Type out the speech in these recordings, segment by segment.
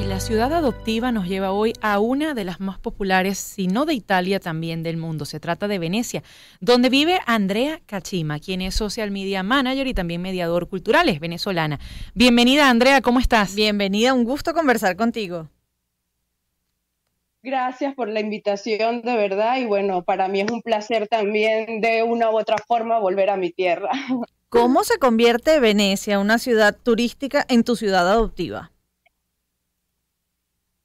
Y la ciudad adoptiva nos lleva hoy a una de las más populares, si no de Italia, también del mundo. Se trata de Venecia, donde vive Andrea Cachima, quien es social media manager y también mediador cultural, es venezolana. Bienvenida, Andrea, ¿cómo estás? Bienvenida, un gusto conversar contigo. Gracias por la invitación, de verdad, y bueno, para mí es un placer también de una u otra forma volver a mi tierra. ¿Cómo se convierte Venecia, una ciudad turística, en tu ciudad adoptiva?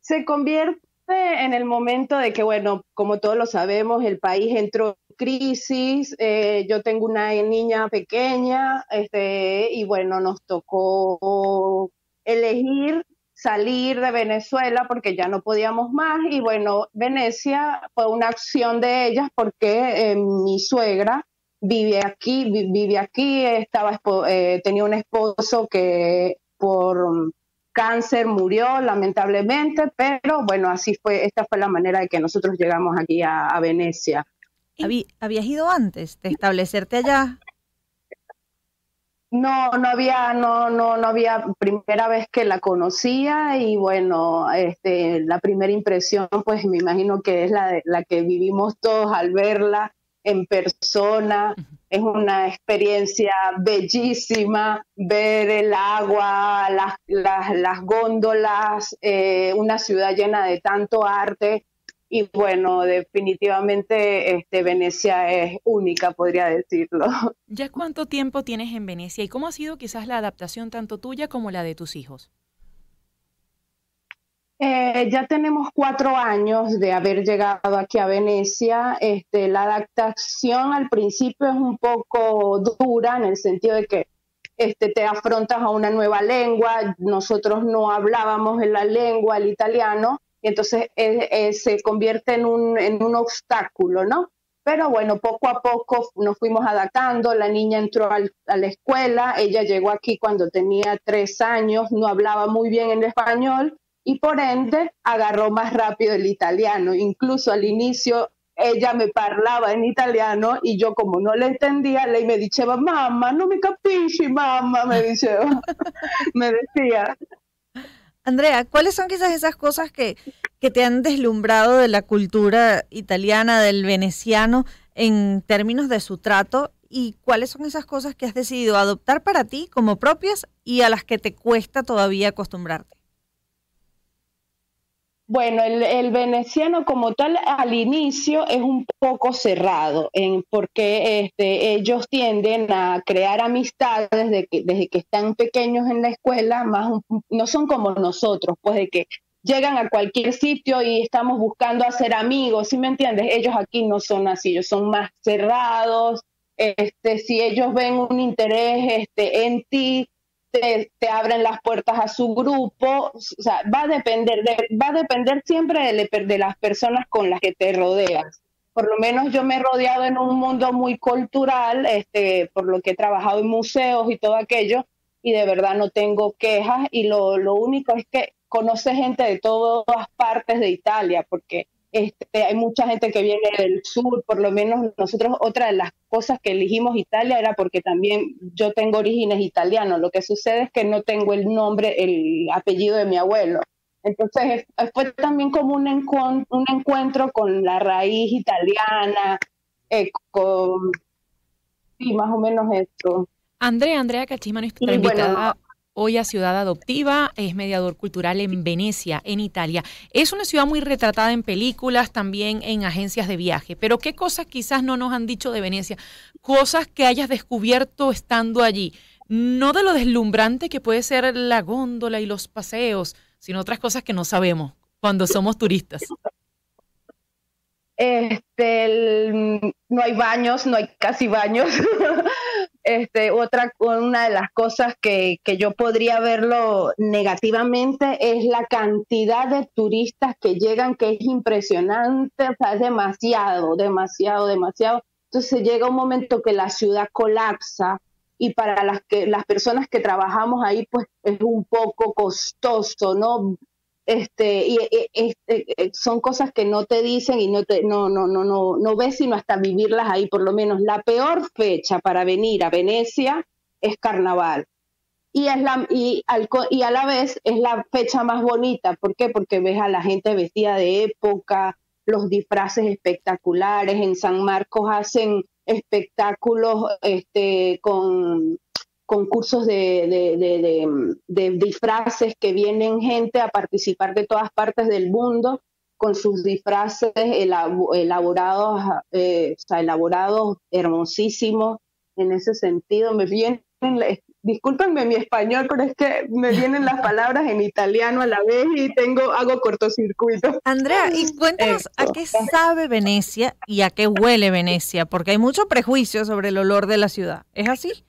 Se convierte en el momento de que, bueno, como todos lo sabemos, el país entró en crisis, eh, yo tengo una niña pequeña, este, y bueno, nos tocó elegir salir de Venezuela porque ya no podíamos más y bueno, Venecia fue una acción de ellas porque eh, mi suegra vive aquí, vive aquí, estaba, eh, tenía un esposo que por cáncer, murió lamentablemente, pero bueno, así fue, esta fue la manera de que nosotros llegamos aquí a, Venecia. ¿Habías ido antes de establecerte allá? No, no había, no, no, no había primera vez que la conocía y bueno, este, la primera impresión, pues me imagino que es la, la que vivimos todos al verla en persona. Es una experiencia bellísima ver el agua, las, las, góndolas, eh, una ciudad llena de tanto arte. Y bueno, definitivamente este, Venecia es única, podría decirlo. ¿Ya cuánto tiempo tienes en Venecia y cómo ha sido quizás la adaptación tanto tuya como la de tus hijos? Eh, ya tenemos cuatro años de haber llegado aquí a Venecia. Este, la adaptación al principio es un poco dura en el sentido de que este, te afrontas a una nueva lengua. Nosotros no hablábamos en la lengua, el italiano, y entonces eh, eh, se convierte en un, en un obstáculo, ¿no? Pero bueno, poco a poco nos fuimos adaptando. La niña entró a la escuela, ella llegó aquí cuando tenía tres años, no hablaba muy bien el español y por ende agarró más rápido el italiano. Incluso al inicio ella me parlaba en italiano y yo como no le entendía, le me diceva, mamá, no me capisci, mamá, me diceva, me decía. Andrea, ¿cuáles son quizás esas cosas que, que te han deslumbrado de la cultura italiana, del veneciano, en términos de su trato? ¿Y cuáles son esas cosas que has decidido adoptar para ti como propias y a las que te cuesta todavía acostumbrarte? Bueno, el, veneciano como tal al inicio es un poco cerrado, en, porque este, ellos tienden a crear amistades desde que, desde que están pequeños en la escuela, más no son como nosotros, pues de que llegan a cualquier sitio y estamos buscando hacer amigos, ¿sí me entiendes? Ellos aquí no son así, ellos son más cerrados, este, si ellos ven un interés este, en ti, te, abren las puertas a su grupo, o sea, va a depender, va a depender siempre de, de, las personas con las que te rodeas. Por lo menos yo me he rodeado en un mundo muy cultural, este, por lo que he trabajado en museos y todo aquello, y de verdad no tengo quejas, y lo, lo único es que conoce gente de todas partes de Italia, porque este, hay mucha gente que viene del sur, por lo menos nosotros, otra de las cosas que elegimos Italia era porque también yo tengo orígenes italianos. Lo que sucede es que no tengo el nombre, el apellido de mi abuelo. Entonces fue también como un, un encuentro con la raíz italiana, eh, con, sí, más o menos esto. Andrea, Andrea Cachima, nuestra invitada hoy a Ciudad Adoptiva, es mediador cultural en Venecia, en Italia. Es una ciudad muy retratada en películas, también en agencias de viaje, pero ¿qué cosas quizás no nos han dicho de Venecia? Cosas que hayas descubierto estando allí, no de lo deslumbrante que puede ser la góndola y los paseos, sino otras cosas que no sabemos cuando somos turistas. Este, no hay baños, no hay casi baños. Este, otra, una de las cosas que, yo podría verlo negativamente es la cantidad de turistas que llegan, que es impresionante, o sea, es demasiado, demasiado, demasiado. Entonces llega un momento que la ciudad colapsa y para las que las personas que trabajamos ahí, pues es un poco costoso, ¿no? Este y, este, son cosas que no te dicen y no te no no no no no ves sino hasta vivirlas ahí por lo menos la peor fecha para venir a Venecia es carnaval y, es la, y, y a la vez es la fecha más bonita. ¿Por qué? Porque ves a la gente vestida de época, los disfraces espectaculares. En San Marcos hacen espectáculos este, con concursos de, de, disfraces que vienen gente a participar de todas partes del mundo con sus disfraces elaborados, eh, elaborados hermosísimos en ese sentido. Me vienen discúlpenme mi español, pero es que me vienen las palabras en italiano a la vez y tengo, hago cortocircuito. Andrea, y cuéntanos a qué sabe Venecia y a qué huele Venecia, porque hay mucho prejuicio sobre el olor de la ciudad. ¿Es así?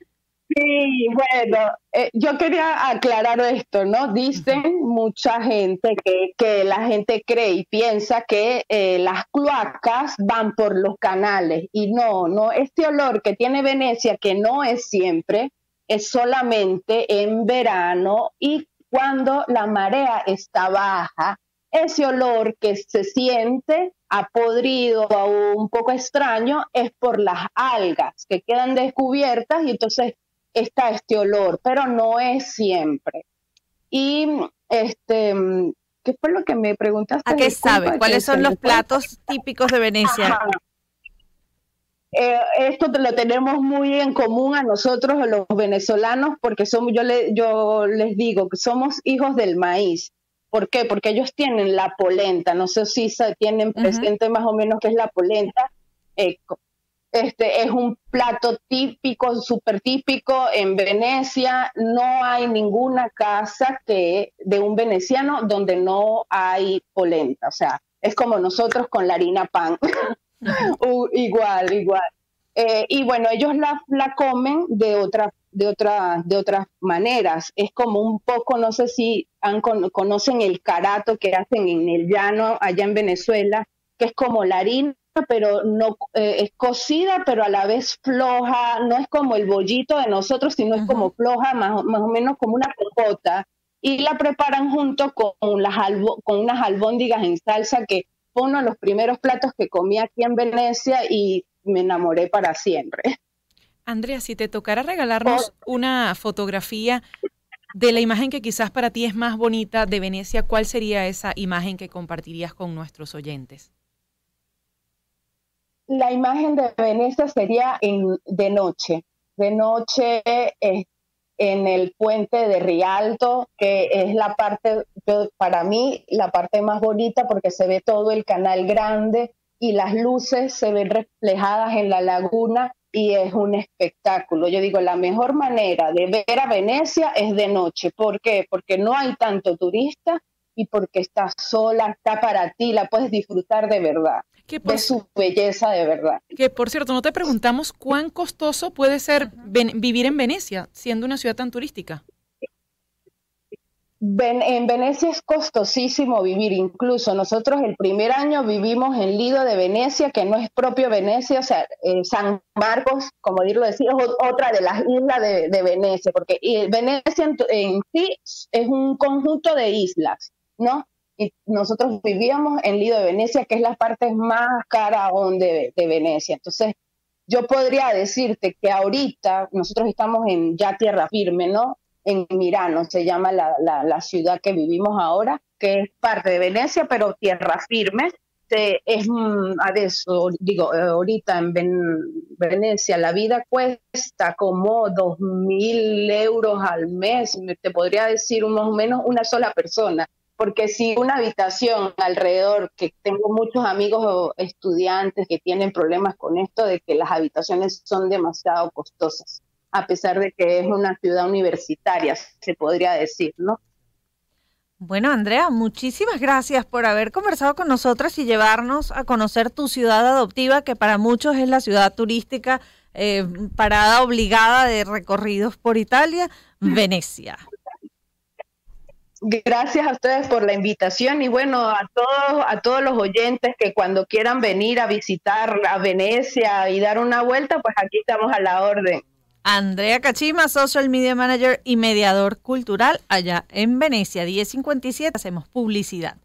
Sí, bueno, eh, yo quería aclarar esto, ¿no? Dicen mucha gente que, que la gente cree y piensa que eh, las cloacas van por los canales y no, no, este olor que tiene Venecia, que no es siempre, es solamente en verano y cuando la marea está baja. Ese olor que se siente a podrido o un poco extraño es por las algas que quedan descubiertas y entonces está este olor, pero no es siempre. Y este, ¿qué fue lo que me preguntaste? ¿A qué sabe? ¿Cuáles son los platos típicos de Venecia? Eh, esto lo tenemos muy en común a nosotros, los venezolanos, porque somos, yo, le, yo les digo que somos hijos del maíz. ¿Por qué? Porque ellos tienen la polenta. No sé si tienen presente más o menos qué es la polenta. Eh, este es un plato típico, súper típico en Venecia. No hay ninguna casa que de un veneciano donde no hay polenta. O sea, es como nosotros con la harina pan. igual, igual. Eh, y bueno, ellos la, la comen de otra, de otra, de otras maneras. Es como un poco, no sé si han, conocen el carato que hacen en el llano allá en Venezuela, que es como la harina, pero no eh, es cocida, pero a la vez floja. No es como el bollito de nosotros, sino es como floja, más, más o menos como una compota. Y la preparan junto con, las con unas albóndigas en salsa que uno de los primeros platos que comí aquí en Venecia y me enamoré para siempre. Andrea, si te tocara regalarnos una fotografía de la imagen que quizás para ti es más bonita de Venecia, ¿cuál sería esa imagen que compartirías con nuestros oyentes? La imagen de Venecia sería en, de noche. De noche, este, en el puente de Rialto, que es la parte, para mí, la parte más bonita porque se ve todo el canal grande y las luces se ven reflejadas en la laguna y es un espectáculo. Yo digo, la mejor manera de ver a Venecia es de noche. ¿Por qué? Porque no hay tanto turista y porque está sola, está para ti, la puedes disfrutar de verdad de su belleza de verdad. Que por cierto, no te preguntamos cuán costoso puede ser vivir en Venecia, siendo una ciudad tan turística. en Venecia es costosísimo vivir, incluso nosotros el primer año vivimos en Lido de Venecia, que no es propio Venecia, o sea, San Marcos, como dirlo decía, es otra de las islas de, Venecia, porque Venecia en sí es un conjunto de islas, ¿no? Y nosotros vivíamos en Lido de Venecia, que es la parte más cara aún de, Venecia. Entonces, yo podría decirte que ahorita nosotros estamos en ya tierra firme, ¿no? En Mirano se llama la, la, ciudad que vivimos ahora, que es parte de Venecia, pero tierra firme. es mm, a eso, digo, eh, ahorita en Venecia la vida cuesta como dos mil euros al mes, te podría decir más o menos una sola persona porque si una habitación alrededor, que tengo muchos amigos estudiantes que tienen problemas con esto, de que las habitaciones son demasiado costosas, a pesar de que es una ciudad universitaria, se podría decir, ¿no? Bueno, Andrea, muchísimas gracias por haber conversado con nosotras y llevarnos a conocer tu ciudad adoptiva, que para muchos es la ciudad turística eh, parada obligada de recorridos por Italia, Venecia. Gracias a ustedes por la invitación y bueno, a todos, a todos los oyentes que cuando quieran venir a visitar a Venecia y dar una vuelta, pues aquí estamos a la orden. Andrea Cachima, Social Media Manager y mediador cultural allá en Venecia, 1057, hacemos publicidad.